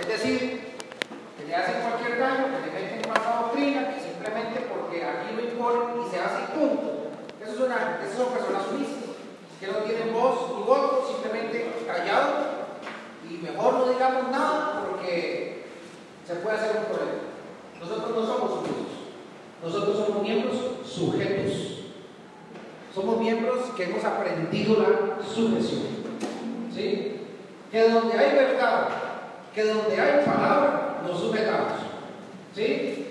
es decir, que le hacen cualquier daño, que le meten falsa doctrina, que simplemente porque aquí lo imponen y se hace punto. Eso es una, esas son personas que no tienen voz ni voto, simplemente callado y mejor no digamos nada porque se puede hacer un problema. Nosotros no somos sumisos, nosotros somos miembros sujetos. Somos miembros que hemos aprendido la sujeción. ¿Sí? Que donde hay verdad, que donde hay palabra, nos sujetamos. ¿Sí?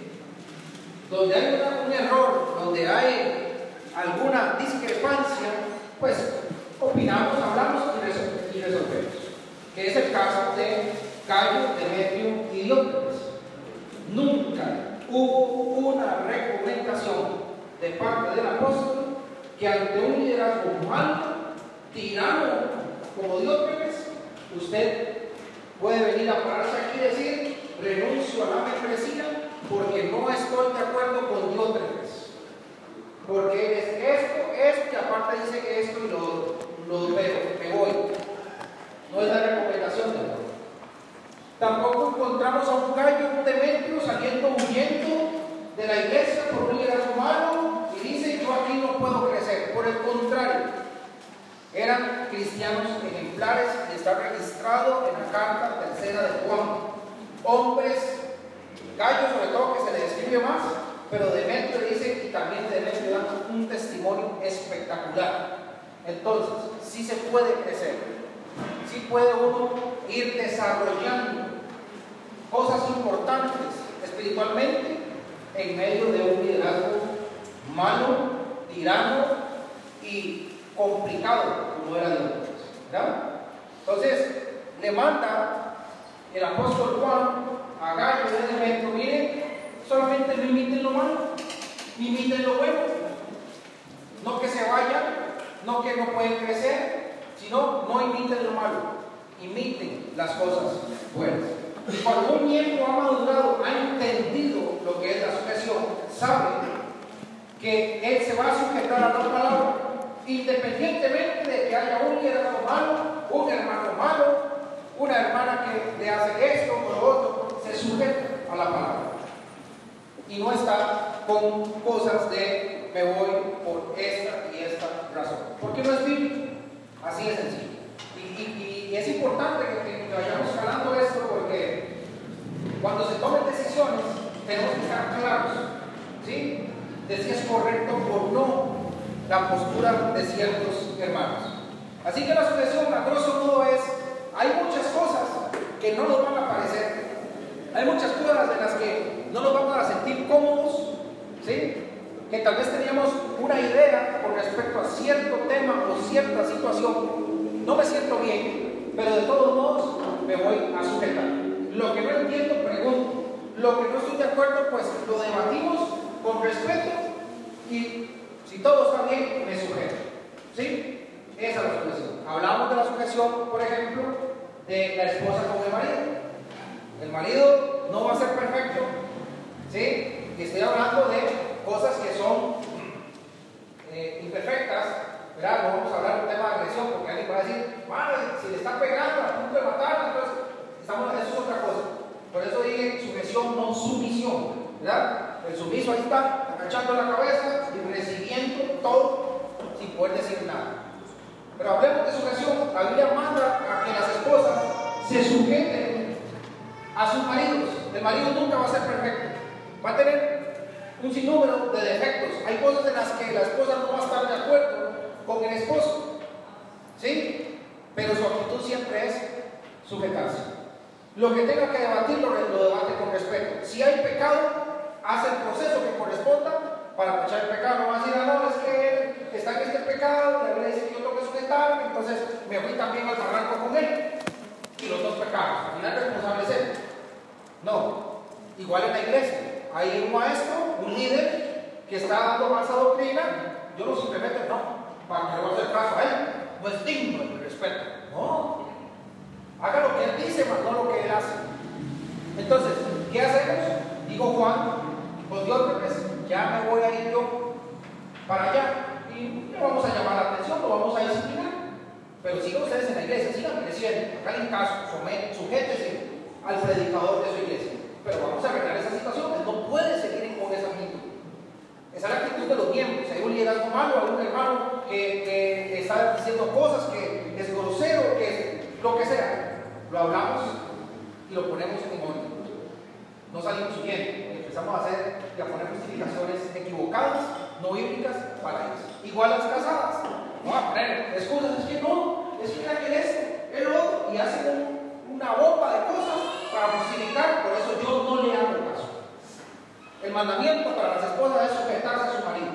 Donde hay un error, donde hay alguna discrepancia, pues opinamos, hablamos y resolvemos. Que es el caso de Cayo, Demetrio y Diógenes. Nunca hubo una recomendación de parte del apóstol que ante un liderazgo humano, tirano como Diógenes, usted puede venir a pararse aquí y decir, renuncio a la membresía porque no estoy de acuerdo con Diógenes. Porque es esto, esto, y aparte dice que esto y lo, lo veo, me voy. No es la recomendación de Dios. Tampoco encontramos a un gallo, un Demetrio saliendo huyendo de la iglesia por un liderazgo humano y dice, yo aquí no puedo crecer. Por el contrario, eran cristianos ejemplares y está registrado en la carta tercera de Juan. Hombres, gallos sobre todo que se le describe más, pero Demetrio dice y también Demetrio da un testimonio espectacular. Entonces, sí se puede crecer, sí puede uno ir desarrollando cosas importantes espiritualmente en medio de un liderazgo malo, tirano y complicado como era Dios. ¿verdad? Entonces, le manda el apóstol Juan a Gallo de Demetrio, miren, solamente no imiten lo malo, imiten lo bueno. No que se vayan, no que no pueden crecer, sino no imiten lo malo, imiten las cosas buenas. Cuando un miembro ha madurado, ha entendido lo que es la sujeción, sabe que él se va a sujetar a la palabra, independientemente de que haya un hermano malo, un hermano malo, una hermana que le hace esto o lo otro, se sujeta a la palabra. Y no está con cosas de me voy por esta y esta razón. Porque no es bíblico. Así de sencillo. Y, es importante que, vayamos calando esto porque cuando se tomen decisiones tenemos que estar claros. ¿Sí? de si es correcto o no la postura de ciertos hermanos. Así que la sucesión, a grosso modo, es, hay muchas cosas que no nos van a parecer, hay muchas cosas en las que no nos vamos a sentir cómodos, ¿sí? que tal vez teníamos una idea con respecto a cierto tema o cierta situación, no me siento bien, pero de todos modos me voy a sujetar. Lo que no entiendo, pregunto. Lo que no estoy de acuerdo, pues lo debatimos con respeto y si todo está bien, me sujeto. ¿Sí? Esa es la sujeción. Hablamos de la sujeción, por ejemplo, de la esposa con el marido. El marido no va a ser perfecto. ¿Sí? Y estoy hablando de cosas que son eh, imperfectas. ¿verdad? No vamos a hablar del tema de agresión porque alguien va a decir, madre, si le están pegando a punto de matar, entonces estamos, eso es otra cosa. Por eso dije sujeción, no sumisión. ¿verdad? El sumiso ahí está, agachando la cabeza y recibiendo todo sin poder decir nada. Pero hablemos de sujeción. La Biblia manda a que las esposas se sujeten a sus maridos. El marido nunca va a ser perfecto. Va a tener un sinnúmero de defectos. Hay cosas en las que la esposa no va a estar de acuerdo con el esposo. ¿Sí? Pero su actitud siempre es sujetarse. Lo que tenga que debatir lo, debate con respeto. Si hay pecado, hace el proceso que corresponda para echar el pecado. No va a decir, ah, no, es que está en este pecado, la Biblia dice que yo tengo que sujetarme, entonces me fui también al barranco con él. Y los dos pecados. Al final el responsable es él. No. Igual en la iglesia. Hay un maestro, un líder, que está dando falsa doctrina. Yo no simplemente no, para que a hacer caso a él. No es digno de respeto. No. Haga lo que él dice, más no lo que él hace. Entonces, ¿qué hacemos? Digo Juan, pues Dios ya me voy a ir yo para allá y no vamos a llamar la atención, lo vamos a disciplinar. Pero sigan ustedes en la iglesia, sigan creciendo, hagan caso, sujétense al predicador de su iglesia. Pero vamos a arreglar esa situación, no puede seguir con esa actitud. Esa es la actitud de los miembros. Hay un liderazgo malo, un hermano que, que está diciendo cosas que es grosero, que es lo que sea. Lo hablamos y lo ponemos en orden. No salimos huyendo, empezamos a hacer y a poner justificaciones equivocadas, no bíblicas para ellos. Igual las casadas. No a poner excusas, es que no, es que aquel este, el otro, y hacen una bomba de cosas para justificar, por eso yo no le hago caso. El mandamiento para las esposas es sujetarse a su marido,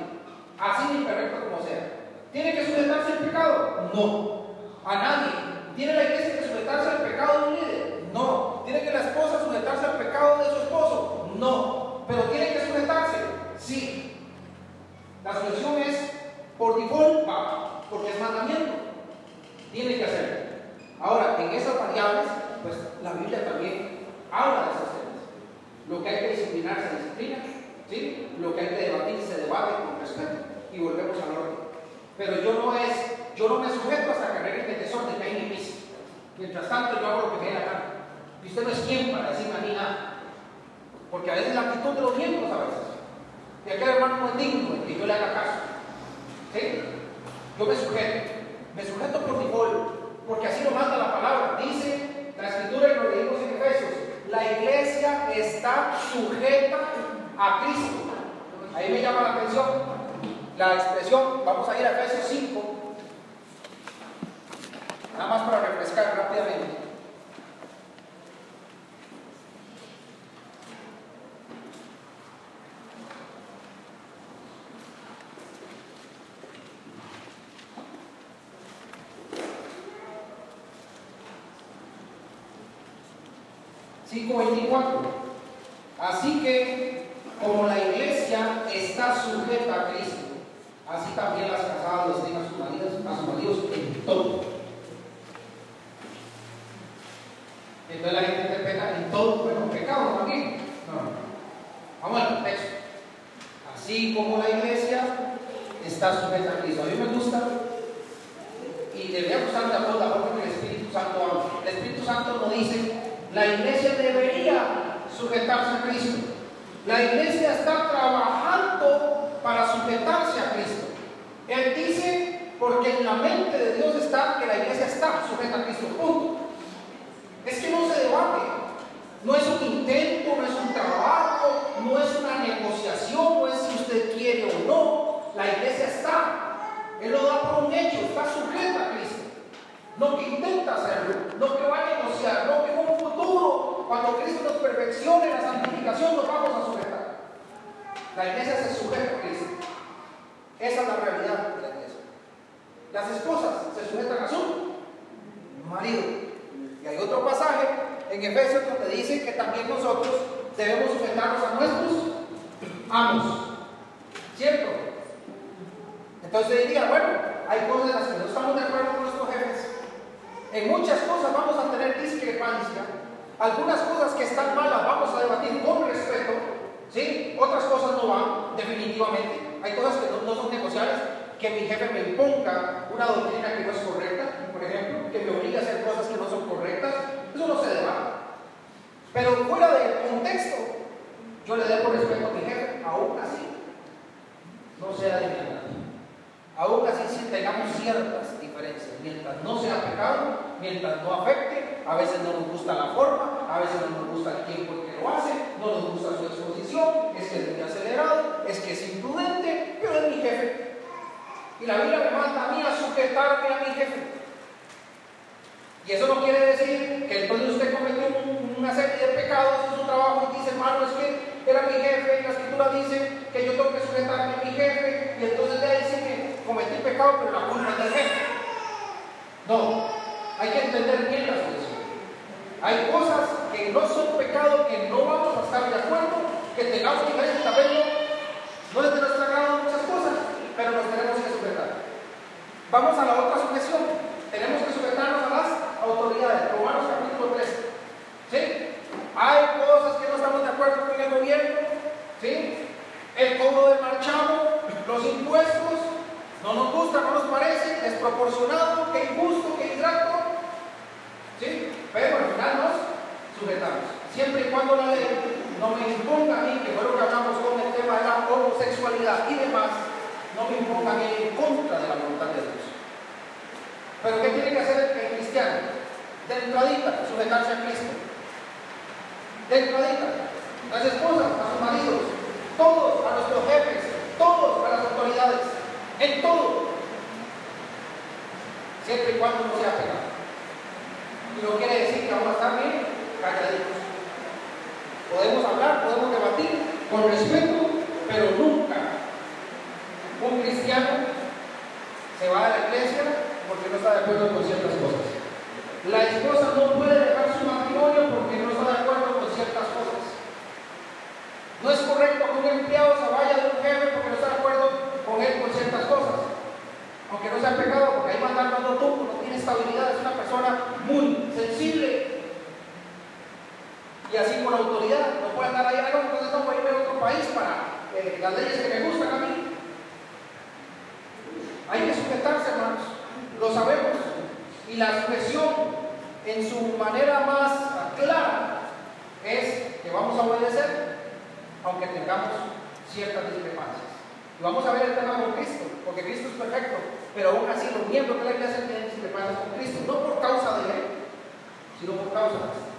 así imperfecto como sea. ¿Tiene que sujetarse al pecado? No, a nadie. ¿Tiene la iglesia que sujetarse al pecado de un líder? No. ¿Tiene que la esposa sujetarse al pecado de su esposo? No. ¿Pero tiene que sujetarse? Sí. La solución es por default, porque es mandamiento. Tiene que hacerlo. Ahora, en esas variables, pues la Biblia también habla de esas temas. Lo que hay que disciplinar se disciplina, ¿sí? Lo que hay que debatir se debate con respeto y volvemos al orden. Pero yo no es, yo no me sujeto hasta que arregle el desorden que hay en mi piso. Mientras tanto, yo hago lo que me dé la gana. Y usted no es quien para decirme a mí nada. Porque a veces la actitud de los miembros a veces. Y aquel hermano no es digno de que yo le haga caso. ¿Sí? Yo me sujeto. Me sujeto por default. Porque así lo manda la palabra. Dice la escritura y lo leímos en Efesios. La iglesia está sujeta a Cristo. Ahí me llama la atención la expresión. Vamos a ir a Efesios 5. Nada más para refrescar rápidamente. Así que, como la iglesia está sujeta a Cristo, así también las casadas los tienen a sus maridos, a sus maridos en todo. Entonces la gente interpreta en todo, bueno, pecado también. No, Vamos al. Así como la iglesia está sujeta a Cristo. A mí me gusta y debería gustarme la forma que el Espíritu Santo. El Espíritu Santo no dice la iglesia debería sujetarse a Cristo. La iglesia está trabajando para sujetarse a Cristo. Él dice, porque en la mente de Dios está que la iglesia está sujeta a Cristo. Punto. Es que no se debate. No es un intento, no es un trabajo, no es una negociación, no es si usted quiere o no. La iglesia está. Él lo da por un hecho, está sujeta a Cristo. No que intenta hacerlo, no que va a negociar, no que en un futuro, cuando Cristo nos perfeccione la santificación, nos vamos a sujetar. La iglesia se sujeta a Cristo. Esa es la realidad de la iglesia. Las esposas se sujetan a su marido. Y hay otro pasaje en Efesios donde dice que también nosotros debemos sujetarnos a nuestros amos. ¿Cierto? Entonces diría, bueno, hay cosas en las que no estamos de acuerdo con nuestros jefes, en muchas cosas vamos a tener discrepancia. Algunas cosas que están malas vamos a debatir con respeto. ¿sí? Otras cosas no van, definitivamente. Hay cosas que no, son negociables. Que mi jefe me imponga una doctrina que no es correcta, por ejemplo, que me obligue a hacer cosas que no son correctas. Eso no se debate. Pero fuera del contexto, yo le debo respeto a mi jefe, aún así. No sea de mi Aún así, si tengamos ciertas diferencias, mientras no sea pecado, mientras no afecte, a veces no nos gusta la forma, a veces no nos gusta el tiempo en que lo hace, no nos gusta su exposición, es que es muy acelerado, es que es imprudente, pero es mi jefe. Y la Biblia me manda a mí a sujetarme a mi jefe. Y eso no quiere decir que entonces usted cometió una serie de pecados en su trabajo y dice, hermano, es que era mi jefe, y la escritura dice que yo tengo que sujetarme a mi jefe, y entonces le dice que cometí pecado, pero la culpa es del jefe. No, hay que entender bien las cosas. Hay cosas que no son pecado, que no vamos a estar de acuerdo, que tengamos que ver el cabello, no es de nuestra agrado muchas cosas, pero nos tenemos que sujetar. Vamos a la otra sujeción. Tenemos que sujetarnos a las autoridades. Romanos capítulo 3. ¿Sí? Hay cosas que no estamos de acuerdo con el gobierno, ¿sí? El cobro del marchamo, los impuestos, no no nos parece, desproporcionado, que injusto, que ingrato, ¿sí? Pero al final nos sujetarnos. Siempre y cuando la ley no me imponga a mí, que fue lo que hablamos con el tema de la homosexualidad y demás, no me imponga a mí en contra de la voluntad de Dios. Pero ¿qué tiene que hacer el cristiano? De entradita, sujetarse a Cristo. De entradita. Las esposas, a sus maridos, todos, a nuestros jefes, todos, a las autoridades, en todo. Siempre y cuando no sea pecado. Y no quiere decir que vamos a estar bien calladitos. Podemos hablar, podemos debatir con respeto, pero nunca un cristiano se va a la iglesia porque no está de acuerdo con ciertas cosas. La esposa no puede dejar su matrimonio porque no está de acuerdo con ciertas cosas. No es correcto que un empleado se vaya de un jefe porque no está de acuerdo con él con ciertas cosas. Aunque no sea pecado, porque ahí va a andar dando tú, no tiene estabilidad, es una persona muy sensible. Y así con autoridad, no puede andar ahí, no, entonces no voy a ir a otro país para eh, las leyes que me gustan a mí. Hay que sujetarse, hermanos, lo sabemos. Y la sujeción en su manera más clara es que vamos a obedecer, aunque tengamos ciertas discrepancias. Y vamos a ver el tema con Cristo, porque Cristo es perfecto, pero aún así los miembros de la iglesia tienen discrepancias con Cristo, no por causa de Él, sino por causa de Cristo.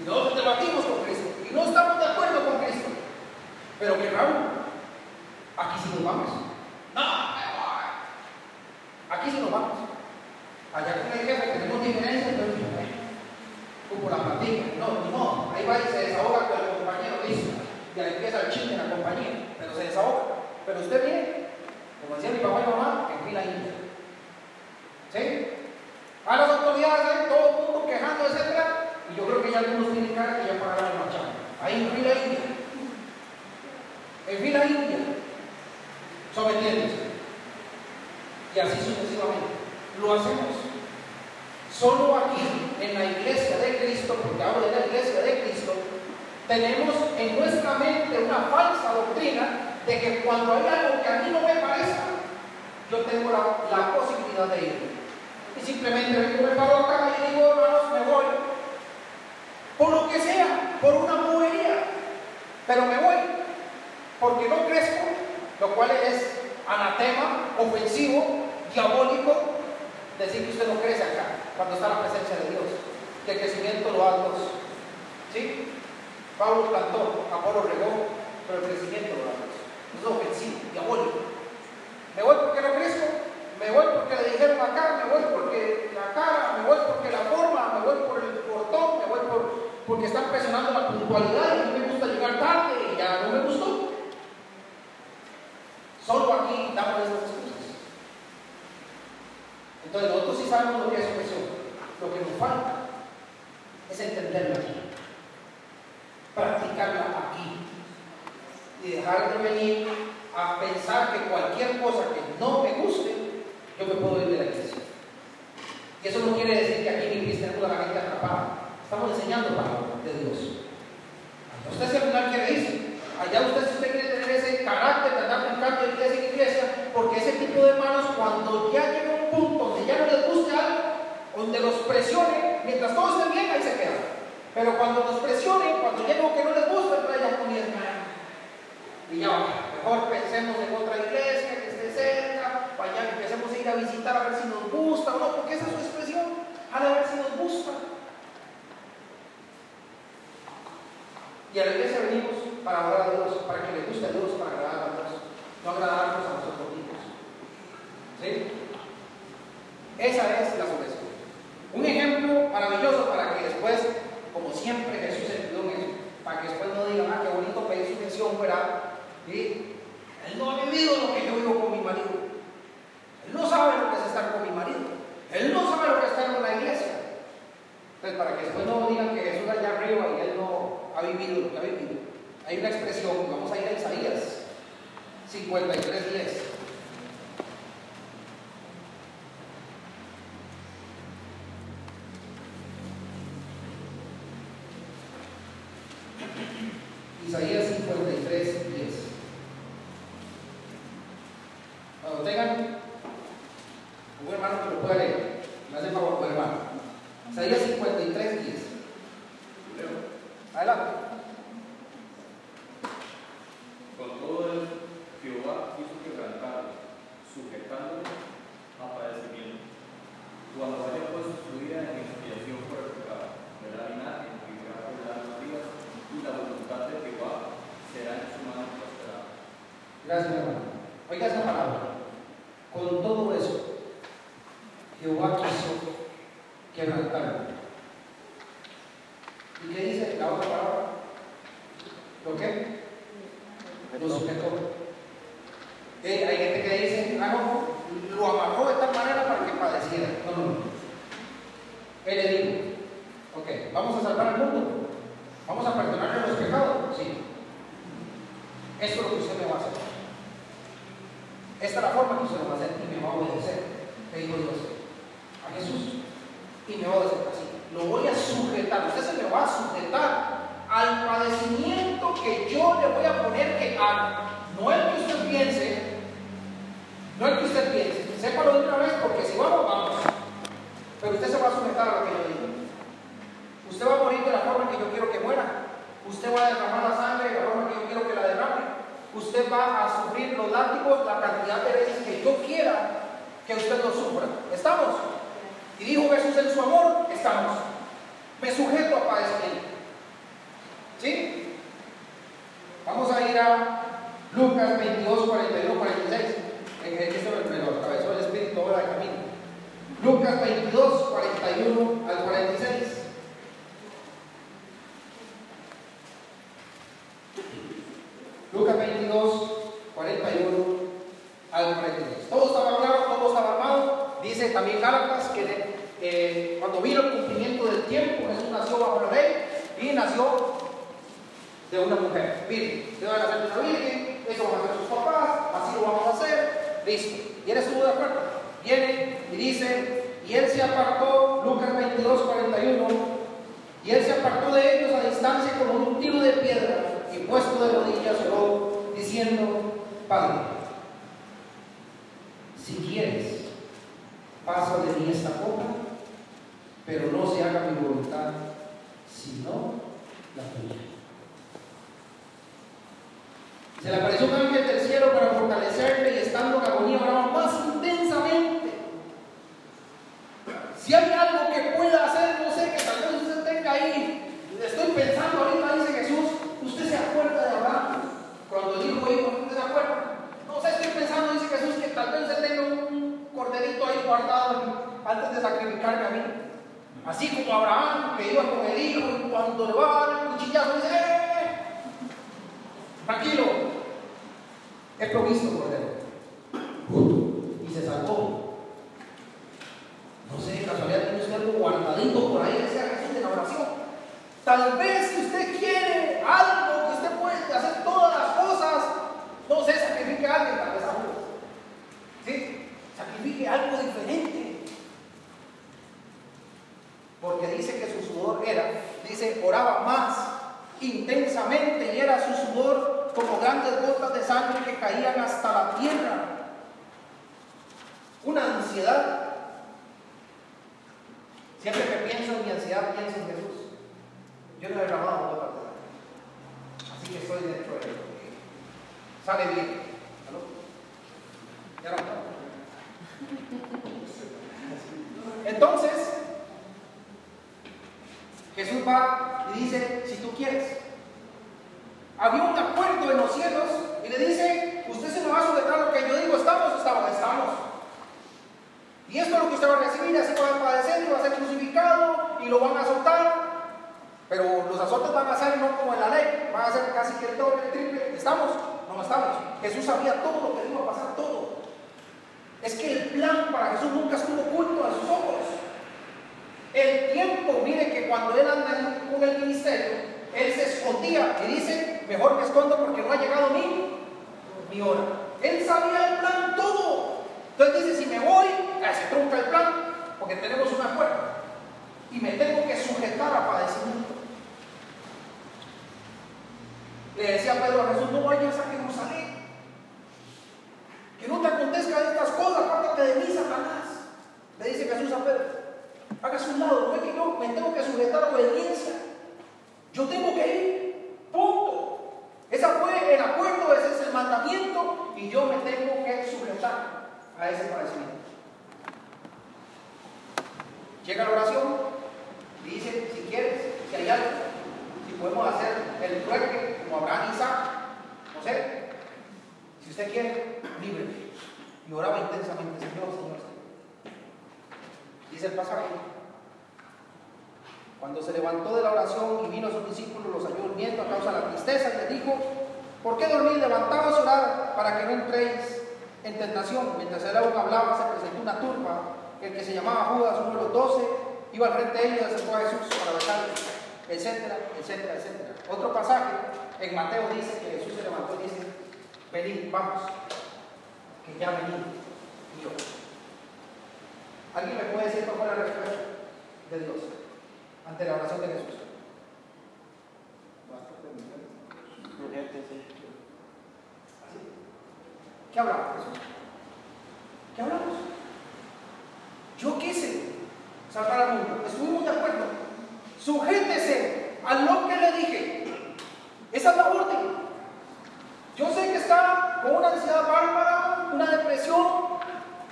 Y nosotros debatimos con Cristo, y no estamos de acuerdo con Cristo. Pero que Raúl, aquí sí nos vamos. No, aquí sí nos vamos. Allá con el jefe tenemos diferencias, pero como la platica. No, no, ahí va y se desahoga con el compañero listo. Y ahí empieza el chisme en la compañía, pero se desahoga. Pero usted viene, como decía mi papá y mamá, fila india. ¿Sí? A las autoridades, todo el mundo quejando, etc. Y yo creo que ya algunos tienen cara que ya pagaron el marchando. Ahí en fila india. En fila india. Sometiéndose. Y así sucesivamente. Lo hacemos. Solo aquí, en la iglesia de Cristo, porque hablo de la iglesia de Cristo, tenemos en nuestra mente una falsa doctrina de que cuando hay algo que a mí no me parezca, yo tengo la, posibilidad de ir. Y simplemente vengo, me paro acá y digo, hermanos, me voy. Por lo que sea, por una mujería. Pero me voy. Porque no crezco, lo cual es anatema, ofensivo, diabólico, decir que usted no crece acá, cuando está la presencia de Dios. Que el crecimiento lo da Dios. ¿Sí? Pablo plantó, Apolo regó, pero el crecimiento lo da Dios. Es ofensivo, diabólico. Me voy porque no crezco, me voy porque le dijeron acá, me voy porque la cara, me voy porque la forma, me voy por el portón, me voy por, porque están presionando la puntualidad y mí me gusta llegar tarde y ya no me gustó. Solo aquí damos estas excusas. Entonces nosotros sí sabemos lo que es sujeción. Lo que nos falta es entenderla aquí, practicarla aquí y dejar de venir a pensar que cualquier cosa que no me guste, yo me puedo ir de la iglesia. Y eso no quiere decir que aquí en iglesia toda la gente atrapada. Estamos enseñando palabra de Dios. Usted al final quiere irse. Allá usted si usted quiere tener ese carácter de andar buscando de iglesia en iglesia, porque ese tipo de hermanos cuando ya llega un punto donde ya no les guste algo, donde los presione, mientras todo esté bien, ahí se quedan. Pero cuando nos presionen, cuando llega algo que no les gusta, entonces ya comienzan y ya mejor pensemos en otra iglesia que esté cerca, vaya, empecemos a ir a visitar a ver si nos gusta o no, porque esa es su expresión, a ver si nos gusta. Y a la iglesia venimos para adorar a Dios, para que le guste a Dios, para agradar a Dios, no agradarnos a nosotros mismos. ¿Sí? Esa es la solución. Un ejemplo maravilloso para que después, como siempre Jesús se en eso, para que después no digan, ah, qué bonito pedir sujeción, ¿verdad? ¿Sí? Él no ha vivido lo que yo vivo con mi marido. Él no sabe lo que es estar con mi marido. Él no sabe lo que es estar con la iglesia. Entonces, para que después no digan que Jesús allá arriba y él no ha vivido lo que ha vivido. Hay una expresión, vamos a ir a Isaías 53, 10. Isaías 53, 10. que usted no sufra. ¿Estamos? Y dijo Jesús en su amor, estamos. Me sujeto a padecer. ¿Sí? Vamos a ir a Lucas 22, 41, 46. Esto me lo atravesó el Espíritu ahora de camino. Lucas 22, 41 al 46. vino el cumplimiento del tiempo, Jesús nació bajo la ley y nació de una mujer. Miren, te van a hacer una virgen, eso van a hacer sus papás, así lo vamos a hacer, listo. Y él estuvo de acuerdo. Viene y dice, y él se apartó, Lucas 22, 41, y él se apartó de ellos a distancia como un tiro de piedra y puesto de rodillas oró, diciendo, Padre, si quieres, pasa de mí esta copa pero no se haga mi voluntad, sino la tuya. Se le apareció un ángel del para fortalecerle y estando en agonía oraba más intensamente. Si hay algo que pueda hacer, no sé, que tal vez usted tenga ahí, estoy pensando ahorita, dice Jesús, usted se acuerda de Abraham cuando dijo hijo, usted se acuerda. No sé, estoy pensando, dice Jesús, que tal vez usted tenga un corderito ahí guardado antes de sacrificarme a mí. Así como Abraham que iba con el hijo y cuando le va a dar el cuchillazo dice, ¡Eh! tranquilo, es provisto por él. trunca el plan porque tenemos un acuerdo y me tengo que sujetar a padecimiento. Le decía Pedro a Jesús, no vayas a Jerusalén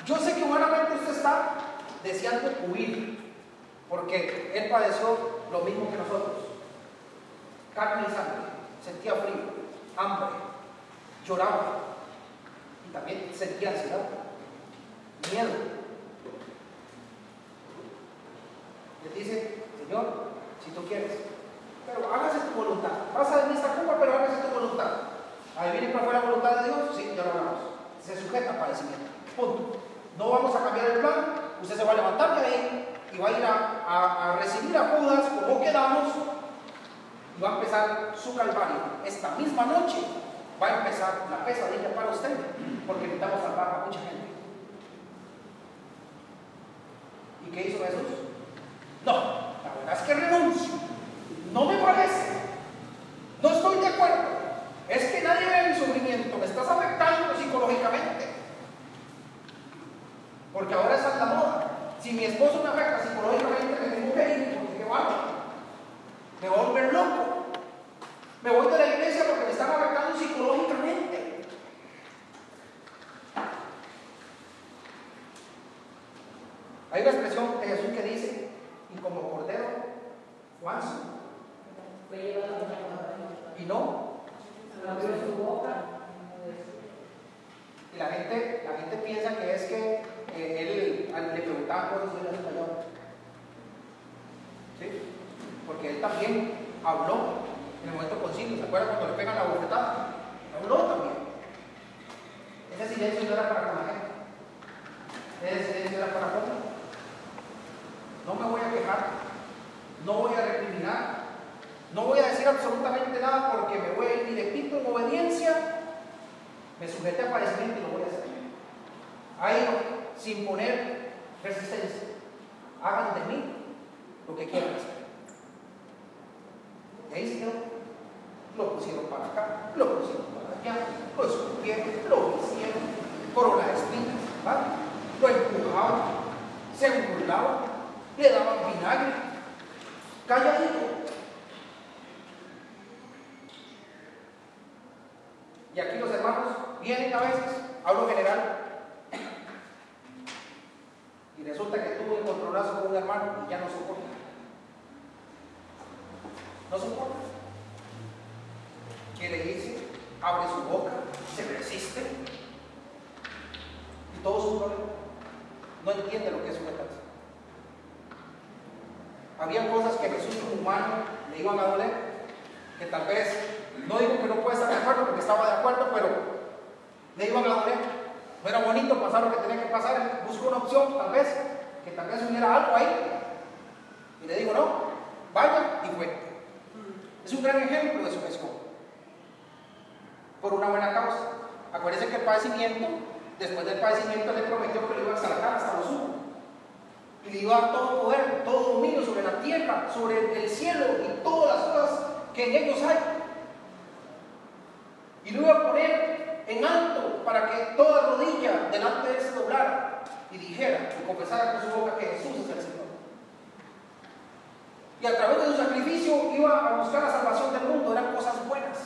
Yo sé que humanamente usted está deseando huir, porque él padeció lo mismo que nosotros. Carne y sangre, sentía frío, hambre, lloraba y también sentía ansiedad, miedo. Le dice, Señor, si tú quieres, pero hágase tu voluntad. Vas a venir esta Cuba, pero hágase tu voluntad. Ahí viene para la voluntad de Dios, sí, ya lo hablamos. Se sujeta a padecimiento. Punto. No vamos a cambiar el plan. Usted se va a levantar de ahí y va a ir a, recibir a Judas como quedamos y va a empezar su calvario. Esta misma noche va a empezar la pesadilla para usted, porque necesitamos salvar a mucha gente. ¿Y qué hizo Jesús? No, la verdad es que renuncio. No me parece. No estoy de acuerdo. Es que nadie ve mi sufrimiento. Me estás afectando psicológicamente. Porque ahora es la moda. Si mi esposo me afecta psicológicamente, me tengo que ir, porque qué. Me voy a volver loco. Me voy de la iglesia porque me están afectando psicológicamente. Hay una expresión de Jesús que dice, y como cordero, manso. Y no. Y la gente, la gente piensa que es que eh, él le preguntaba cosas y él español. ¿Sí? Porque él también habló en el momento concilio. ¿Se acuerdan cuando le pegan la bofetada? Habló también. Ese silencio no era para con la gente. Ese silencio era para con no me voy a quejar, no voy a recriminar, no voy a decir absolutamente nada porque me voy a ir directito en obediencia. Me sujeté a padecimiento y lo voy a hacer. Ahí, sin poner resistencia. Hagan de mí lo que quieran hacer. Y ahí se Lo pusieron para acá, lo pusieron para allá, lo escupieron, lo hicieron, corona de espinas, lo empujaban, se burlaban le daban vinagre, calladito. Y aquí los hermanos vienen a veces, hablo general, y resulta que tuvo un encontronazo con un hermano y ya no soporta. No soporta. Quiere irse, abre su boca, se resiste. Y todo su problema. No entiende lo que es una había cosas que Jesús como humano le iban a doler, que tal vez, no digo que no puede estar de acuerdo porque estaba de acuerdo, pero le iban a doler. No era bonito pasar lo que tenía que pasar, busco una opción tal vez, que tal vez hubiera algo ahí. Y le digo, no, vaya y fue. Es un gran ejemplo de su escopo. Por una buena causa. Acuérdense que el padecimiento, después del padecimiento le prometió que le iba a sacar hasta los humos y le iba a dar todo poder, todo dominio sobre la tierra, sobre el cielo y todas las cosas que en ellos hay. Y lo iba a poner en alto para que toda rodilla delante de él se y dijera y confesara con su boca que Jesús es el Señor. Y a través de su sacrificio iba a buscar la salvación del mundo, eran cosas buenas.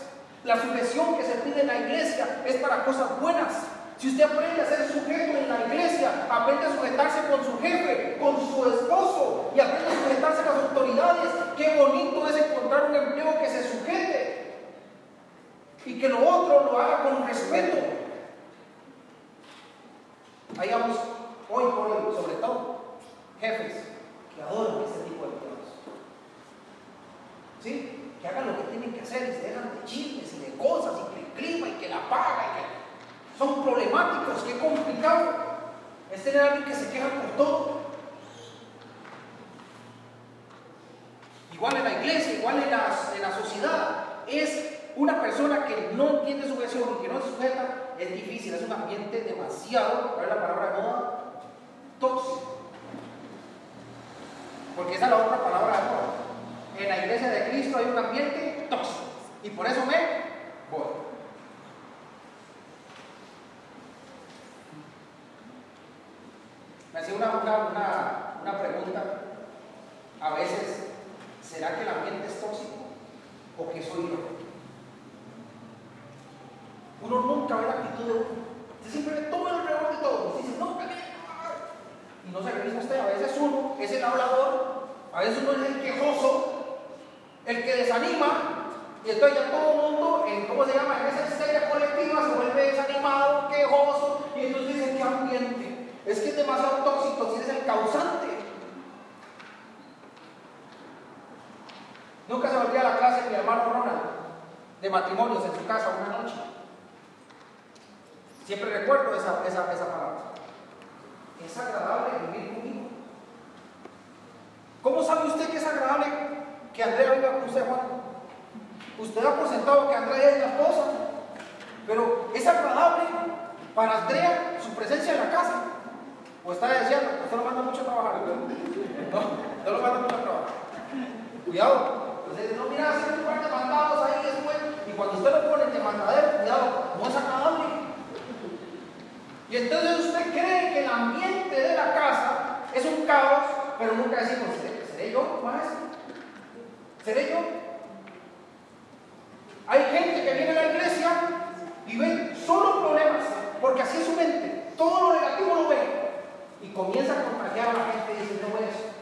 La sujeción que se pide en la iglesia es para cosas buenas. Si usted aprende a ser sujeto en la iglesia, aprende a sujetarse con su jefe, con su esposo y aprende a sujetarse a las autoridades, qué bonito es encontrar un empleo que se sujete y que lo otro lo haga con respeto. Hayamos hoy por hoy, sobre todo, jefes que adoran este tipo de empleos. ¿Sí? Que hagan lo que tienen que hacer y se dejan de chismes y de cosas y que el clima y que la paga y que son problemáticos, qué complicado es tener alguien que se queja por todo. igual en la iglesia, igual en la, en la sociedad. Es una persona que no entiende su versión y que no se sujeta, es difícil, es un ambiente demasiado, ¿cuál es la palabra de moda? Tóxico. Porque esa es la otra palabra de moda. En la iglesia de Cristo hay un ambiente tóxico. Y por eso me voy. Me hacía una, una, una, pregunta. A veces, ¿será que el ambiente es tóxico o que soy yo? Uno Usted siempre ve todo alrededor de todo. Dice, no, Y no se revisa usted. A veces uno es el hablador, a veces uno es el quejoso, el que desanima. Y entonces ya todo el mundo, en, ¿cómo se llama? En esa histeria colectiva se vuelve desanimado, quejoso. Y entonces dicen, ¿qué ambiente? Es que es demasiado tóxico si eres el causante. Nunca se volvía a la clase de mi hermano Ronald de matrimonios en su casa una noche. Siempre recuerdo esa, esa, esa palabra. Es agradable vivir conmigo. ¿Cómo sabe usted que es agradable que Andrea viva con usted, Juan? Usted ha presentado que Andrea es la esposa, pero es agradable para Andrea su presencia en la casa. O está diciendo, usted lo manda mucho a trabajar, ¿no? No, lo manda mucho a trabajar. Cuidado. Entonces, no, mira, hacer un par de mandados ahí después. Y cuando usted lo pone de mandadero, cuidado, no es agradable. Y entonces usted cree que el ambiente de la casa es un caos, pero nunca decimos, ¿seré, ¿seré yo, maestro? ¿Seré yo? Hay gente que viene a la iglesia y ve solo problemas, porque así es su mente. Todo lo negativo lo ve y comienza a contagiar a la gente y dice, no es.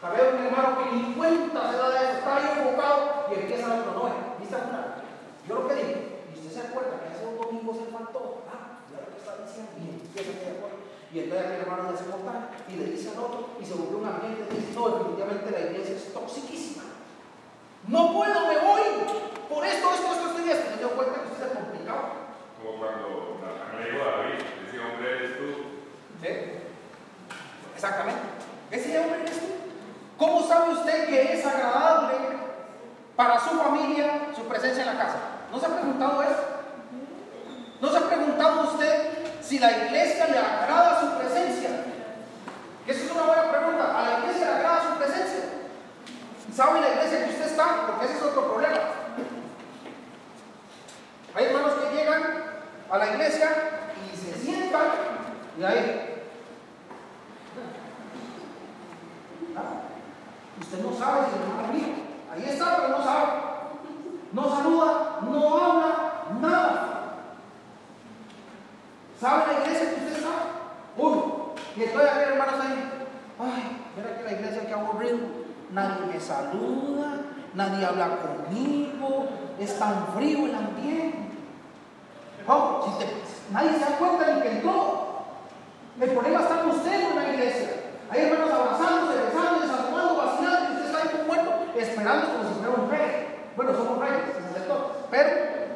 Sabes un hermano que ni cuenta se da de eso, está ahí enfocado y empieza a otro, no ¿Viste una? Yo lo que digo, y usted se acuerda que hace un domingo se faltó, ah, ya lo que está diciendo, y empieza a de acuerdo. Y entonces aquel hermano hace contar y le dice al otro y se volvió un ambiente y dice, no, definitivamente la iglesia es toxiquísima. No puedo, me voy. Por esto, esto, esto, esto y esto. Me dio cuenta que usted es complicado. Como cuando me dijo David, decía, hombre, eres tú. ¿Sí? Exactamente. Ese hombre eres tú. ¿Cómo sabe usted que es agradable para su familia su presencia en la casa? ¿No se ha preguntado eso? ¿No se ha preguntado usted si la iglesia le agrada su presencia? Esa es una buena pregunta. ¿A la iglesia le agrada su presencia? ¿Sabe la iglesia que usted está? Porque ese es otro problema. Hay hermanos que llegan a la iglesia y se sientan y ahí Usted no sabe si hermano mío. Ahí está, pero no sabe. No saluda, no habla, nada. ¿Sabe la iglesia que usted sabe? Uno. Y entonces aquel hermano está ahí. Ay, mira que la iglesia que aburrido. Nadie me saluda, nadie habla conmigo, es tan frío el ambiente. Oh, si nadie se da cuenta ni que entró. El problema está en usted en la iglesia. Hay hermanos abrazándose, besándose, saludando, vacilando, y usted está ahí como muerto, esperando como si fuera un rey. Bueno, somos reyes, pero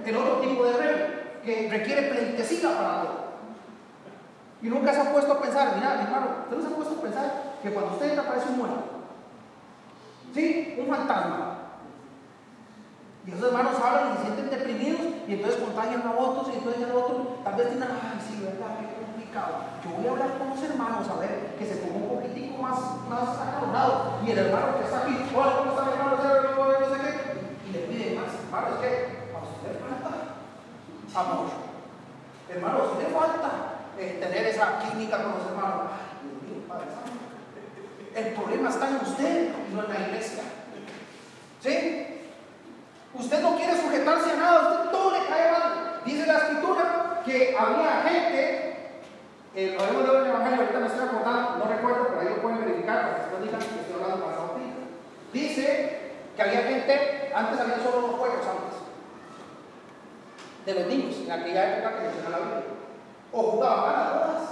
en otro tipo de rey, que requiere pleitesía para todo. Y nunca se ha puesto a pensar, mira, hermano, usted no se ha puesto a pensar que cuando usted entra aparece un muerto. ¿Sí? Un fantasma. Y esos hermanos hablan y se sienten deprimidos y entonces contagian a otros y entonces a otros tal vez tienen, ay, sí, verdad, qué complicado. Yo voy a hablar con los hermanos a ver que se ponga un poquitico más, más acalorado. Y el hermano que está aquí, hola, ¿cómo está mi hermano? No sé qué. Y le pide más, hermano, es que a usted le falta amor. Hermano, a usted le falta eh, tener esa química con los hermanos. El problema está en usted no en la iglesia. ¿Sí? Usted no quiere sujetarse a nada, usted todo le cae mal. Dice la escritura que había gente, eh, lo hemos leído en el Evangelio, ahorita me estoy acordando, no recuerdo, pero ahí lo pueden verificar para que no digan que estoy hablando pasado Dice que había gente, antes había solo dos juegos antes, de los niños, en aquella época que menciona la Biblia. O jugaban a las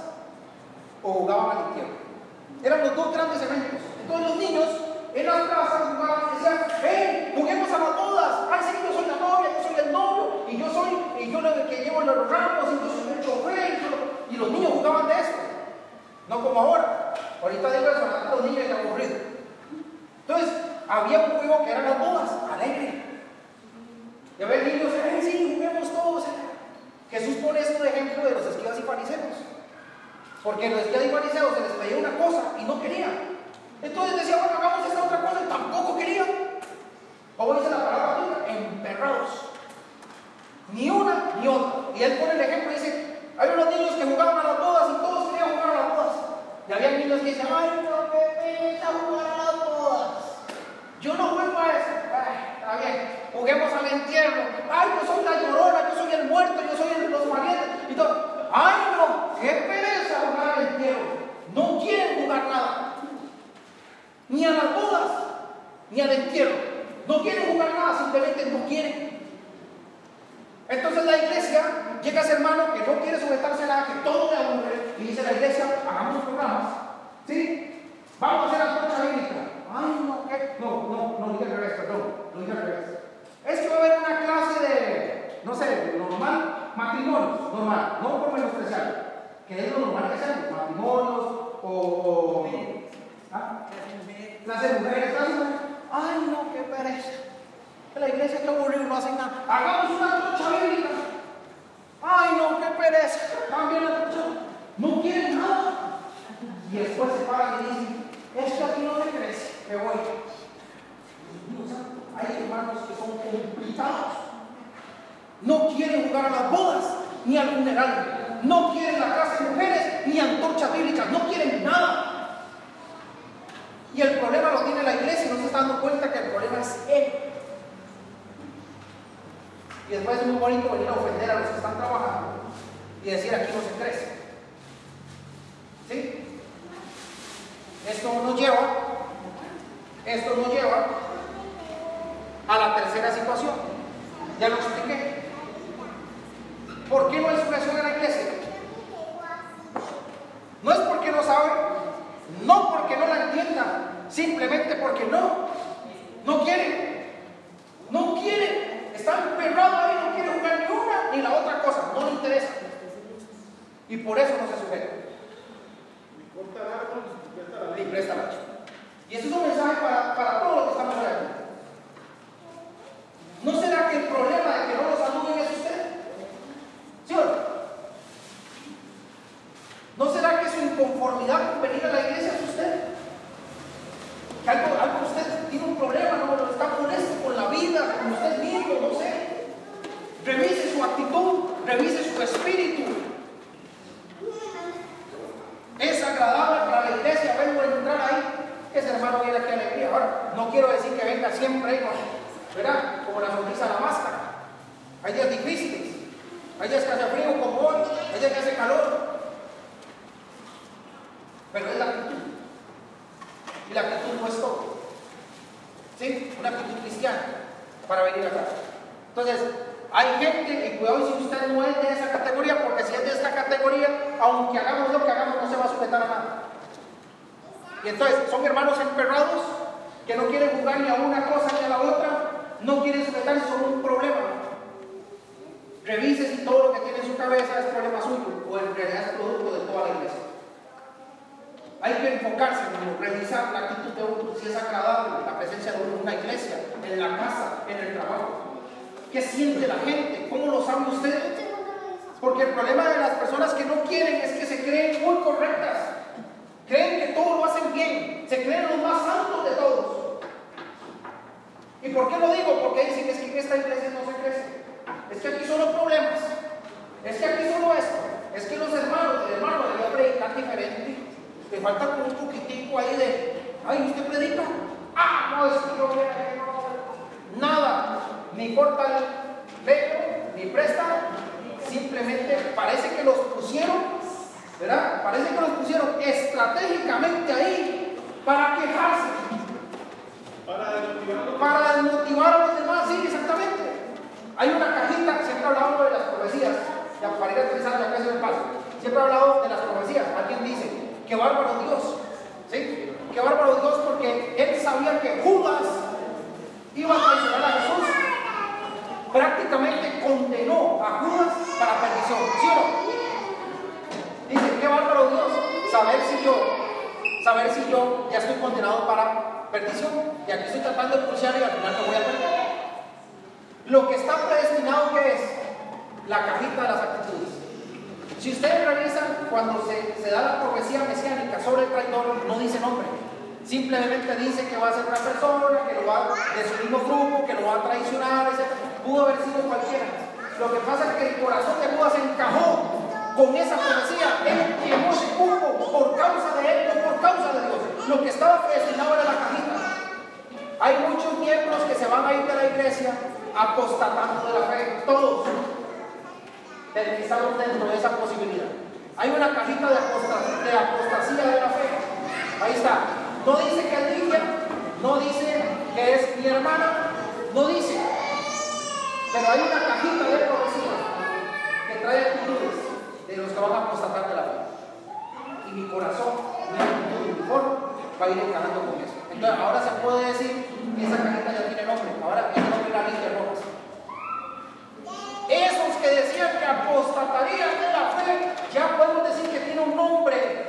o jugaban al izquierdo. Eran los dos grandes eventos. Entonces los niños en las plazas jugaban y decían, ven, juguemos a las. Ay, sí, yo soy la novia, yo soy el novio, y yo soy, y yo lo que llevo los ramos, y yo soy el chofer. Y, los niños jugaban de eso. No como ahora. Ahorita digo eso, a los niños están aburridos. Entonces, había un juego que eran las bodas, alegre. Y había niños, ¡ay, sí, juguemos todos! Jesús pone esto de ejemplo de los escribas y fariseos. Porque los escribas y fariseos se les pedía una cosa y no querían. Entonces decía, bueno, hagamos esta otra cosa y tampoco querían. Como dice la palabra emperrados. Ni una ni otra. Y él pone el ejemplo y dice, hay unos niños que jugaban a la tercera situación. Ya lo expliqué. ¿Por qué no hay sujeción en la iglesia? No es porque no saben, no porque no la entiendan, simplemente porque no, no quieren, no quieren, están perrados ahí, no quieren jugar ni una ni la otra cosa, no les interesa. Y por eso no se sujetan. Ni presta la Y eso es un mensaje para, para todos los que estamos aquí. ¿No será que el problema de que no los saluden es usted? ¿Sí o no? ¿No será que su inconformidad con venir a la iglesia es usted? Que algo, algo usted tiene un problema, no está molesto con la vida, con usted mismo, no sé. Revise su actitud, revise su espíritu. Es agradable para la iglesia, vengo a entrar ahí. Ese hermano viene aquí a alegría. Ahora, no quiero decir que venga siempre ahí, ¿verdad? Como la sonrisa a la máscara. Hay días difíciles. Hay días que hace frío como hoy, hay días que hace calor. Pero es la actitud. Y la actitud no es todo. ¿Sí? Una actitud cristiana para venir acá. Entonces, hay gente, y cuidado si usted no es de esa categoría, porque si es de esa categoría, aunque hagamos lo que hagamos, no se va a sujetar a nada. Y entonces, son hermanos emperrados que no quieren jugar ni a una cosa ni a la otra, no quieren sujetarse, son un problema. Revise si todo lo que tiene en su cabeza es problema suyo, o en realidad es producto de toda la iglesia. Hay que enfocarse en revisar la actitud de uno, si es agradable la presencia de uno en una iglesia, en la casa, en el trabajo. ¿Qué siente la gente? ¿Cómo lo sabe usted? Porque el problema de las personas que no quieren es que se creen muy correctas. Creen que todo lo hacen bien. Se creen los más santos de todos. ¿Y por qué lo digo? Porque dicen es que en esta iglesia no se crece. Es que aquí solo problemas. Es que aquí solo esto. Es que los hermanos, el hermano debería predicar diferente. Le falta como un poquitico ahí de, ay, ¿usted predica? Ah, no, es que yo no, nada, ni corta el pelo, ni presta, simplemente parece que los pusieron, ¿verdad? Parece que los pusieron estratégicamente ahí para quejarse. Para desmotivar, a los demás, sí, exactamente. Hay una cajita, siempre he hablado de las profecías, ya para ir a la casa del paso, siempre he hablado de las profecías. Alguien dice, Qué bárbaro Dios. ¿Sí? Qué bárbaro Dios porque él sabía que Judas iba a traicionar a Jesús. Prácticamente condenó a Judas para perdición. ¿Sí o no? Dice, qué bárbaro Dios. Saber si yo, saber si yo ya estoy condenado para perdición. Y aquí estoy tratando de pulsar y al final me voy a perder. Lo que está predestinado que es la cajita de las actitudes. Si ustedes revisan cuando se, da la profecía mesiánica sobre el traidor, no dice nombre. Simplemente dice que va a ser una persona, que lo va de su mismo grupo, que lo va a traicionar, etc. Pudo haber sido cualquiera. Lo que pasa es que el corazón de Judas encajó con esa profecía. Él llenó ese cupo por causa de él, no por causa de Dios. Lo que estaba predestinado era la cajita. Hay muchos miembros que se van a ir de la iglesia apostatando de la fe. Todos estamos dentro de esa posibilidad. Hay una cajita de, de apostasía de la fe. Ahí está. No dice que es Lidia, no dice que es mi hermana, no dice. Pero hay una cajita de profecía que trae actitudes de los que van a apostatar de la fe. Y mi corazón, mi actitud, mi forma, va a ir encajando con eso. Entonces, ahora se puede decir que esa cajita ya tiene nombre. Ahora el nombre la Lidia Rojas. Esos que decían que apostatarían de la fe, ya podemos decir que tiene un nombre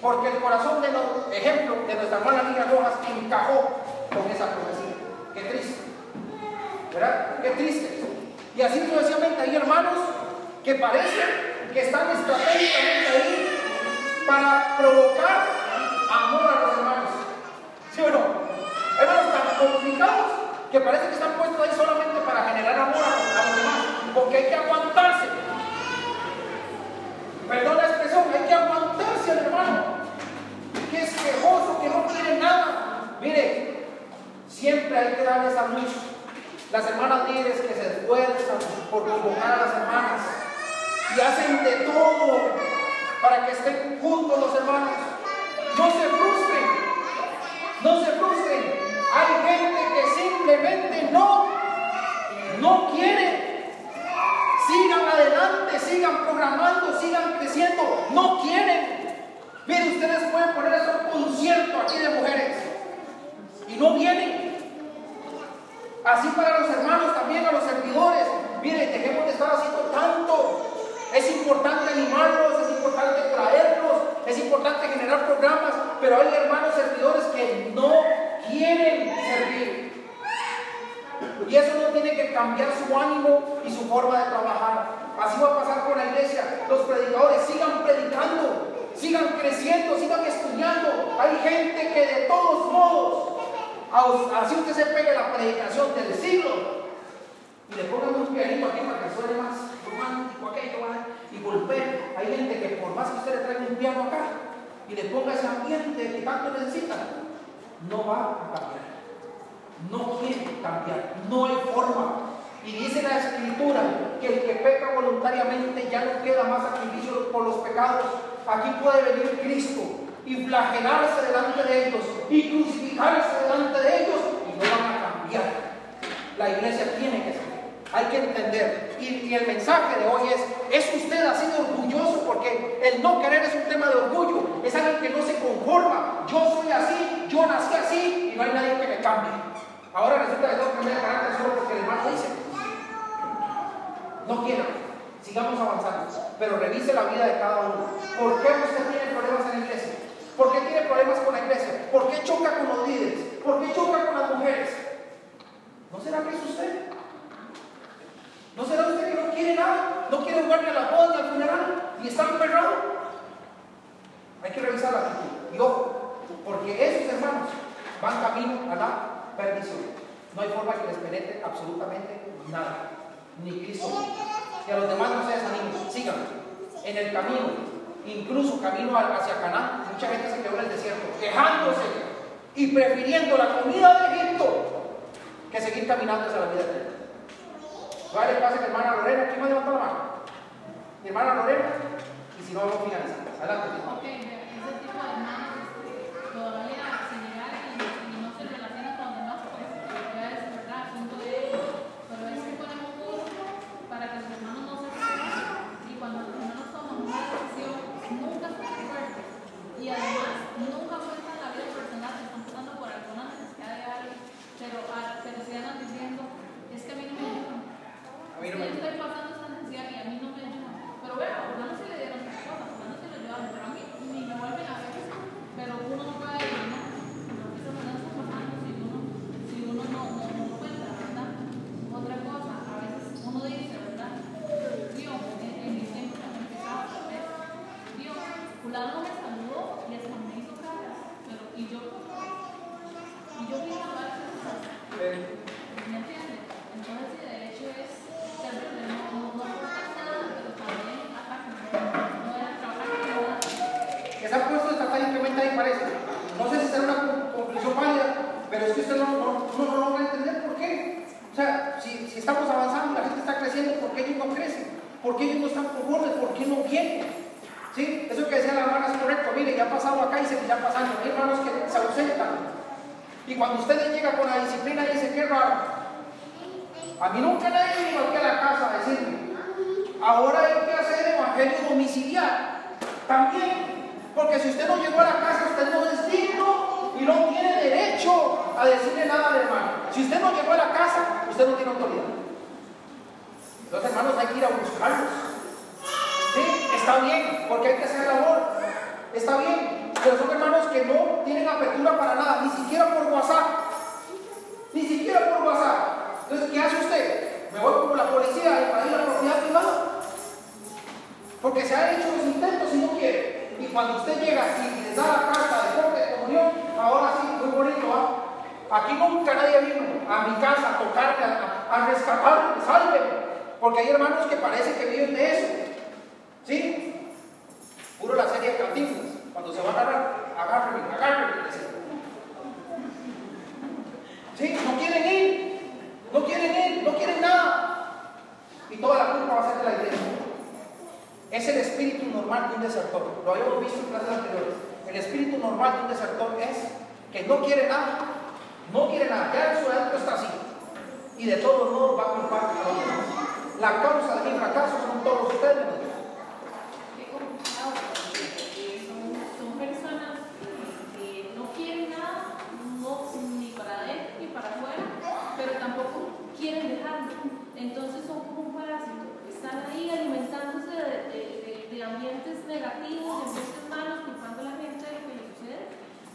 porque el corazón de los ejemplos de nuestra hermana Lidia Rojas encajó con esa profecía. Qué triste. ¿Verdad? Qué triste. Y así sucesivamente hay hermanos que parecen que están estratégicamente ahí para provocar amor a los hermanos. ¿Sí o no? Hermanos tan complicados que parece que están puestos ahí solamente para generar amor a los demás. Porque hay que aguantarse. Perdón la expresión, hay que aguantarse hermano, que es quejoso, que no quiere nada. Mire, siempre hay que dar esa luz. Las hermanas líderes que se esfuerzan por convocar a las hermanas y hacen de todo para que estén juntos los hermanos. No se frustren, no se frustren. Hay gente que simplemente no, no quiere Sigan adelante, sigan programando, sigan creciendo. No quieren. Miren, ustedes pueden poner eso un concierto aquí de mujeres. Y no vienen. Así para los hermanos, también a los servidores. Miren, dejemos de estar haciendo tanto. Es importante animarlos, es importante traerlos, generar programas, pero hay hermanos servidores que no quieren servir. Y eso no tiene que cambiar su ánimo y su forma de trabajar. Así va a pasar con la iglesia. Los predicadores sigan predicando, sigan creciendo, sigan estudiando. Hay gente que de todos modos, así usted se pegue la predicación del siglo y le pongan un pianito aquí para que suene más romántico aquello y golpee. Hay gente que por más que usted le traiga un piano acá y le ponga ese ambiente que tanto necesita, no va a cambiar no quiere cambiar, no hay forma. Y dice la escritura que el que peca voluntariamente ya no queda más sacrificio por los pecados. Aquí puede venir Cristo y flagelarse delante de ellos y crucificarse delante de ellos y no van a cambiar. La iglesia tiene que ser. Hay que entender. Y, el mensaje de hoy es, ¿es usted así de orgulloso? Porque el no querer es un tema de orgullo. Es alguien que no se conforma. Yo soy así, yo nací así y no hay nadie que me cambie. Ahora resulta que tengo que cambiar carácter solo porque el hermano dice. No quiero. Sigamos avanzando. Pero revise la vida de cada uno. ¿Por qué usted tiene problemas en la iglesia? ¿Por qué tiene problemas con la iglesia? ¿Por qué choca con los líderes? ¿Por qué choca con las mujeres? ¿No será que es usted? ¿No será usted que no quiere nada? ¿No quiere jugar ni a la ni al funeral? ¿Y está emperrado? Hay que revisar la actitud. Y porque esos hermanos van camino a la perdición. No hay forma que les penetre absolutamente nada, ni Cristo. Y a los demás no se desanimen, sigan en el camino, incluso camino hacia Canaán. Mucha gente se quedó en el desierto, quejándose y prefiriendo la comida de Egipto que seguir caminando hacia la vida eterna. Vale, pase mi hermana Lorena, ¿quién me levanta la mano? Mi hermana Lorena, y si no, vamos a finalizar. Adelante. Ok, ese tipo de hermanos este, todavía yo vi eh. Está puesto esta talla que venta ahí parece. No sé si será una conclusión válida, pero es que usted no, no, no, lo va a entender por qué. O sea, si, si estamos avanzando, la gente está creciendo, ¿por qué ellos no crecen? ¿Por qué ellos no están conformes? ¿Por qué no vienen? ¿Sí? Eso que decía la hermana es correcto. Mire, ya ha pasado acá y seguirá pasando. Hermanos y cuando usted llega con la disciplina, dice, qué raro. A mí nunca nadie vino aquí a la casa a decirme, ahora hay que hacer evangelio domiciliar. También, porque si usted no llegó a la casa, usted no es digno y no tiene derecho a decirle nada al hermano. Si usted no llegó a la casa, usted no tiene autoridad. Los hermanos hay que ir a buscarlos. ¿Sí? Está bien, porque hay que hacer labor. Está bien. Pero son hermanos que no tienen apertura para nada, ni siquiera por WhatsApp. Ni siquiera por WhatsApp. Entonces, ¿qué hace usted? Me voy como la policía a invadir la propiedad privada. Porque se han hecho los intentos y no quiere. Y cuando usted llega y les da la carta de corte de comunión, ahora sí, muy bonito, ¿ah? Aquí nunca nadie vino a mi casa a tocarme, a, a rescatarme, sálveme. Porque hay hermanos que parece que viven de eso. ¿Sí? Puro la serie de cantinflas. Cuando se va a agarrar, agárrenme, agárrenme. ¿Sí? No quieren ir. No quieren ir, no quieren nada. Y toda la culpa va a ser de la iglesia. Es el espíritu normal de un desertor. Lo habíamos visto en clases anteriores. El espíritu normal de un desertor es que no quiere nada. No quiere nada. Ya en su adentro está así. Y de todos modos va a culpar a los demás. La causa de mi fracaso son todos ustedes. Qué complicado, porque son, son personas que no quieren nada, no, ni para adentro ni para afuera, pero tampoco quieren dejarlo. Entonces son como un parásito. Están ahí alimentándose de, de- de- de ambientes negativos, ambientes malos, culpando a la gente de lo que le sucede,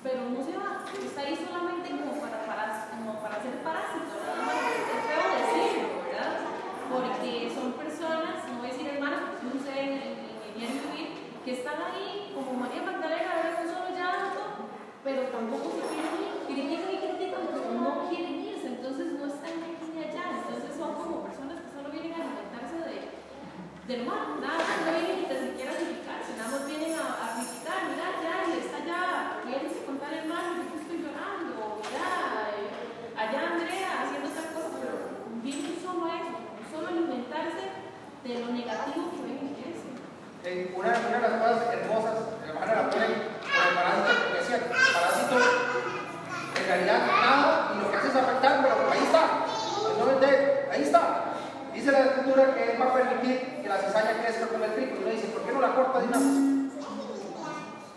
pero no se va. Está ahí solamente como para, para, como para ser parásito. más. Es decirlo, ¿verdad? Porque son personas, no voy a decir hermanos, porque no sé en el en el vivir, que están ahí como María Magdalena, ver un solo llanto, pero tampoco se quieren ir, critican y critican, pero no quieren irse, entonces no están aquí ni allá, entonces son como personas que solo vienen a alimentarse de, de lo malo, nada más no vienen ni siquiera a criticarse, nada más vienen a, a criticar, mira, ya, y está ya, vienes a contar el mal, yo estoy llorando, mira, eh, allá Andrea haciendo tal cosa, pero vienen solo eso, solo alimentarse de lo negativo que ven en iglesia. Eh, una, una de las cosas hermosas, de la manera la ponen el parásito, porque decía, el parásito en realidad nada y lo que hace es afectar, pero ahí está, ahí está. Dice la escritura que va a permitir que la cizaña crezca como el trigo. Y uno dice, ¿por qué no la corta de una vez?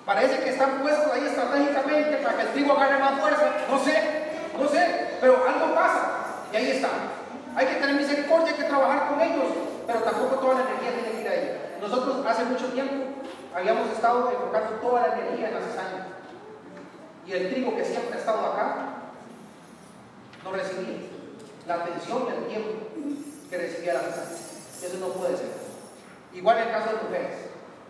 Parece que están puestos ahí estratégicamente para que el trigo agarre más fuerza. No sé, no sé, pero algo pasa. Y ahí está. Hay que tener misericordia, hay que trabajar con ellos, pero tampoco toda la energía tiene que ir ahí. Nosotros hace mucho tiempo habíamos estado enfocando toda la energía en la cizaña. Y el trigo que siempre ha estado acá no recibía la atención y el tiempo que recibía la cizaña. Eso no puede ser. Igual en el caso de mujeres.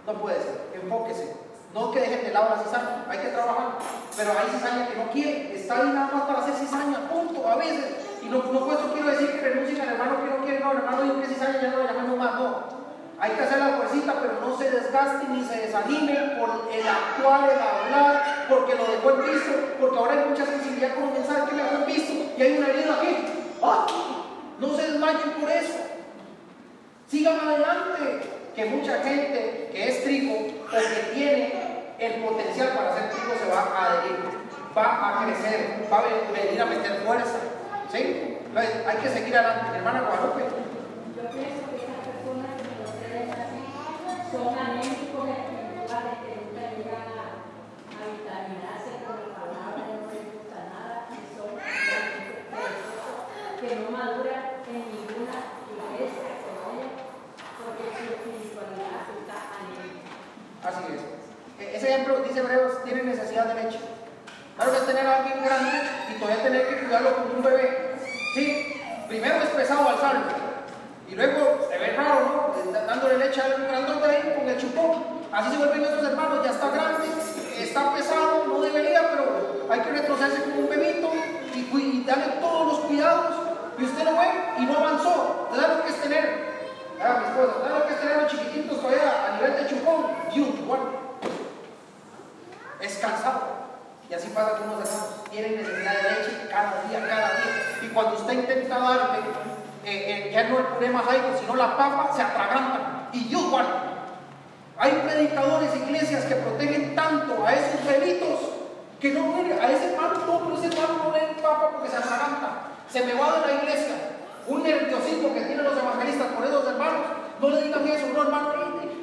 No puede ser. Enfóquese. No que dejen de lado la cizaña. Hay que trabajar. Pero hay cizaña que no quiere. Está ahí nada más para hacer cizaña. Punto. A veces. Y no, no por eso quiero decir que renuncien al hermano que no quiere. No, el hermano dijo que cizaña ya no le llamamos más. No. Hay que hacer la fuercita, pero no se desgaste ni se desanime por el actuar, el hablar, porque lo dejó en visto, porque ahora hay mucha sensibilidad con mensajes que le dejó en visto y hay una herida aquí. ¡Ah! No se desmayen por eso. Sigan adelante. Que mucha gente que es trigo o que tiene el potencial para ser trigo se va a adherir, va a crecer, va a venir a meter fuerza. ¿Sí? Entonces hay que seguir adelante. Hermana Guadalupe. Yo pienso que esas personas que creen así son anémicos de que nunca llegan a, a vitaminarse con la palabra, no les gusta nada y son que no maduran en ninguna iglesia que vayan porque su espiritualidad está anémica. Así es. E- Ese ejemplo, dice Hebreos, tiene necesidad de leche. Claro que es tener a alguien grande y todavía tener que cuidarlo como un bebé. Sí, primero es pesado alzarlo. Y luego se ve raro, ¿no? Dándole leche a alguien grandote ahí con el chupón. Así se vuelven nuestros hermanos, ya está grande, está pesado, no debería, pero hay que retrocederse como un bebito y, y darle todos los cuidados. Y usted lo ve y no avanzó. Pasa con los hermanos. Tienen necesidad de leche cada día, cada día. Y cuando usted intenta darle eh, eh, ya no el puré majaico, sino la papa, se atragantan. Y Dios guarda. Hay predicadores, iglesias que protegen tanto a esos bebitos que no muere. A ese hermano no, pero ese hermano no le papa porque se atraganta. Se me va de la iglesia. Un nerviosismo que tienen los evangelistas por esos hermanos. No le digan eso, no hermano.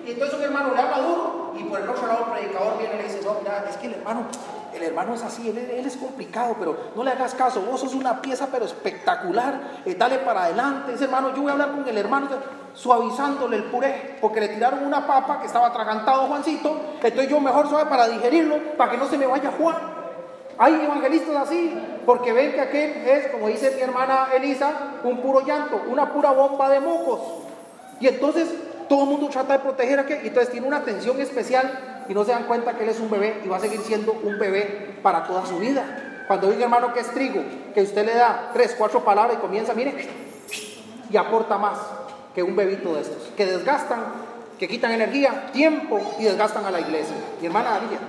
Y entonces un hermano le habla duro y por el otro lado el predicador viene y le dice, no, mira, es que el hermano, el hermano es así, él, es complicado, pero no le hagas caso, vos sos una pieza pero espectacular, eh, dale para adelante. Ese hermano, yo voy a hablar con el hermano suavizándole el puré, porque le tiraron una papa que estaba atragantado Juancito, entonces yo mejor suave para digerirlo, para que no se me vaya Juan. Hay evangelistas así, porque ven que aquel es, como dice mi hermana Elisa, un puro llanto, una pura bomba de mocos. Y entonces todo el mundo trata de proteger a aquel, y entonces tiene una atención especial y no se dan cuenta que él es un bebé y va a seguir siendo un bebé para toda su vida. Cuando diga hermano que es trigo, que usted le da tres, cuatro palabras y comienza, mire, y aporta más que un bebito de estos, que desgastan, que quitan energía, tiempo y desgastan a la iglesia. Mi hermana Daría.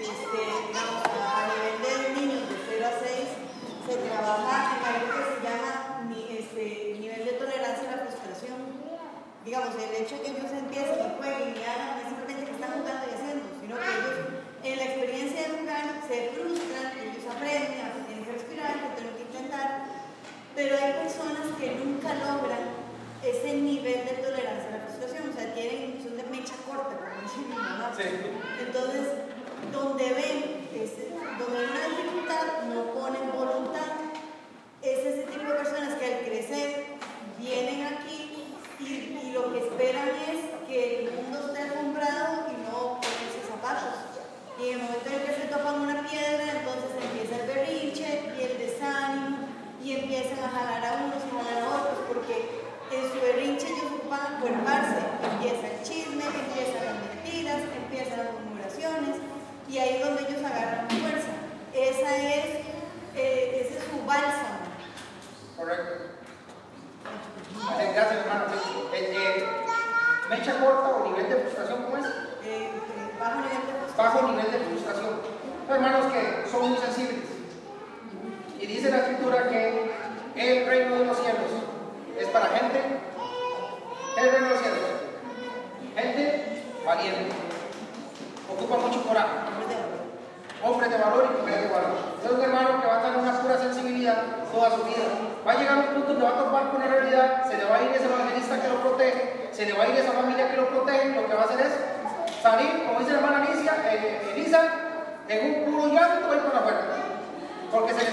Este, a nivel de niños de 0 a 6 se trabaja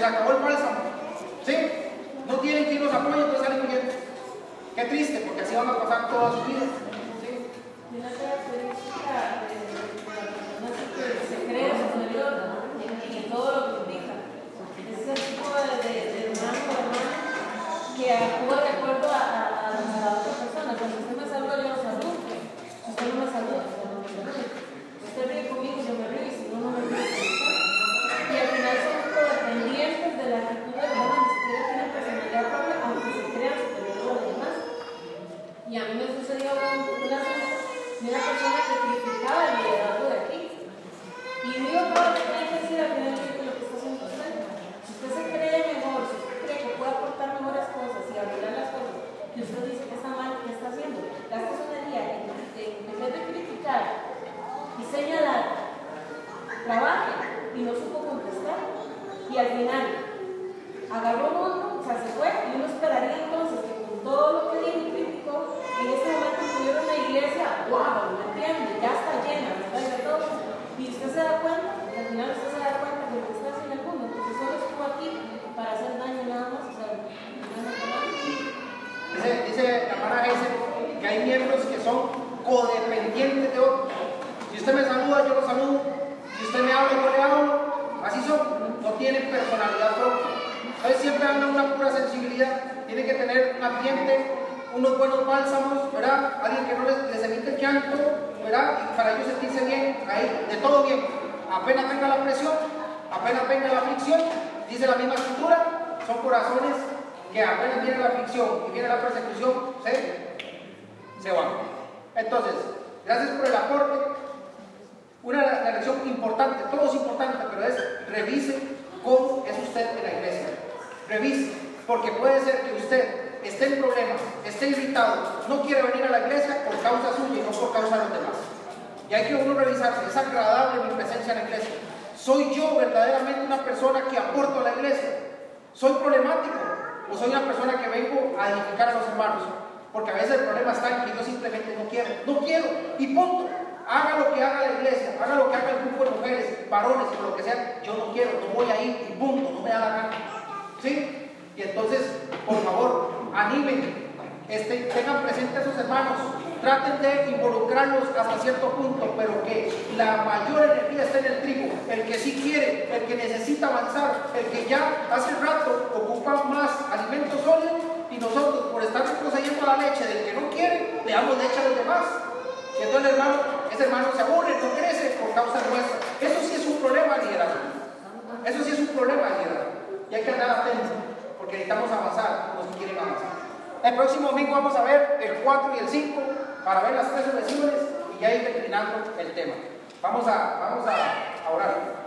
les acabó el bálsamo. ¿Sí? No tienen quien los apoye, entonces salen huyendo. Qué triste, porque así van a pasar toda su vida. ¿Sí? Y una característica de, de la persona es que se cree superior en, en todo lo que implica. Es ese tipo de, de, de hermano o hermana que actúa de acuerdo a, a, a, a la otra persona. Cuando usted me saluda, yo lo saludo. Si usted no me saluda, yo no me saludo. Usted ríe conmigo, yo me río, y si no, no me río con usted. Y al final son codependientes de la actitud de los demás, ni siquiera tienen personalidad propia, aunque se crean superiores a los demás. Y a mí me sucedió un- una vez de una persona que criticaba el liderazgo de aquí. Y digo todo lo que tiene que decir al final de lo que está haciendo usted. Si usted se cree mejor, si usted cree que puede aportar mejores cosas y arreglar las cosas, y usted dice que está mal, ¿qué está haciendo? Gasta su energía en, en, en vez de criticar y señalar, trabaje y no supo contestar. Y al final, agarró uno, o sea, se fue, y uno esperaría entonces que con todo lo que dijo y criticó, en este momento tuviera una iglesia, wow, ¿me entiende? Ya está llena, ¿verdad? Y de todo. Y usted se da cuenta, que al final usted se da cuenta que lo que está haciendo el mundo, porque solo estuvo aquí para hacer daño nada más, o sea, no es nada. Dice, dice la hermana Geisel que hay miembros que son codependientes de otros. Si usted me saluda, yo lo saludo. Si usted me habla, yo le hablo. Así son. No tienen personalidad propia. Entonces siempre hablan una pura sensibilidad. Tiene que tener un ambiente, unos buenos bálsamos, ¿verdad? Alguien que no les, les evite el llanto, ¿verdad? Y para ellos sentirse bien, ahí, de todo bien. Apenas venga la presión, apenas venga la aflicción, dice la misma escritura, son corazones que apenas viene la aflicción y viene la persecución, se, se van. Entonces, gracias por el aporte. Una lección importante, todo es importante, pero es revise cómo es usted en la iglesia. Revise, porque puede ser que usted esté en problemas, esté irritado, no quiere venir a la iglesia por causa suya y no por causa de los demás. Y hay que uno revisar, ¿es agradable mi presencia en la iglesia? ¿Soy yo verdaderamente una persona que aporto a la iglesia? ¿Soy problemático? ¿O soy una persona que vengo a edificar a los hermanos? Porque a veces el problema está en que yo simplemente no quiero. No quiero. Y punto. Haga lo que haga la iglesia, haga lo que haga el grupo de mujeres, varones o lo que sea. Yo no quiero, no voy a ir y punto, no me da la gana. ¿Sí? Y entonces, por favor, animen, este, tengan presente a sus hermanos, traten de involucrarlos hasta cierto punto, pero que la mayor energía esté en el trigo, el que sí quiere, el que necesita avanzar, el que ya hace rato ocupa más alimento sólido y nosotros por estar procediendo la leche del que no quiere, le damos leche a los demás. Entonces hermano, ese hermano se aburre, no crece por causa nuestra. Eso sí es un problema liderazgo. Eso sí es un problema liderazgo. Y hay que andar atentos, porque necesitamos avanzar, los que quieren avanzar. El próximo domingo vamos a ver el 4 y el 5 para ver las tres objeciones y ya ir declinando el tema. Vamos a, vamos a orar.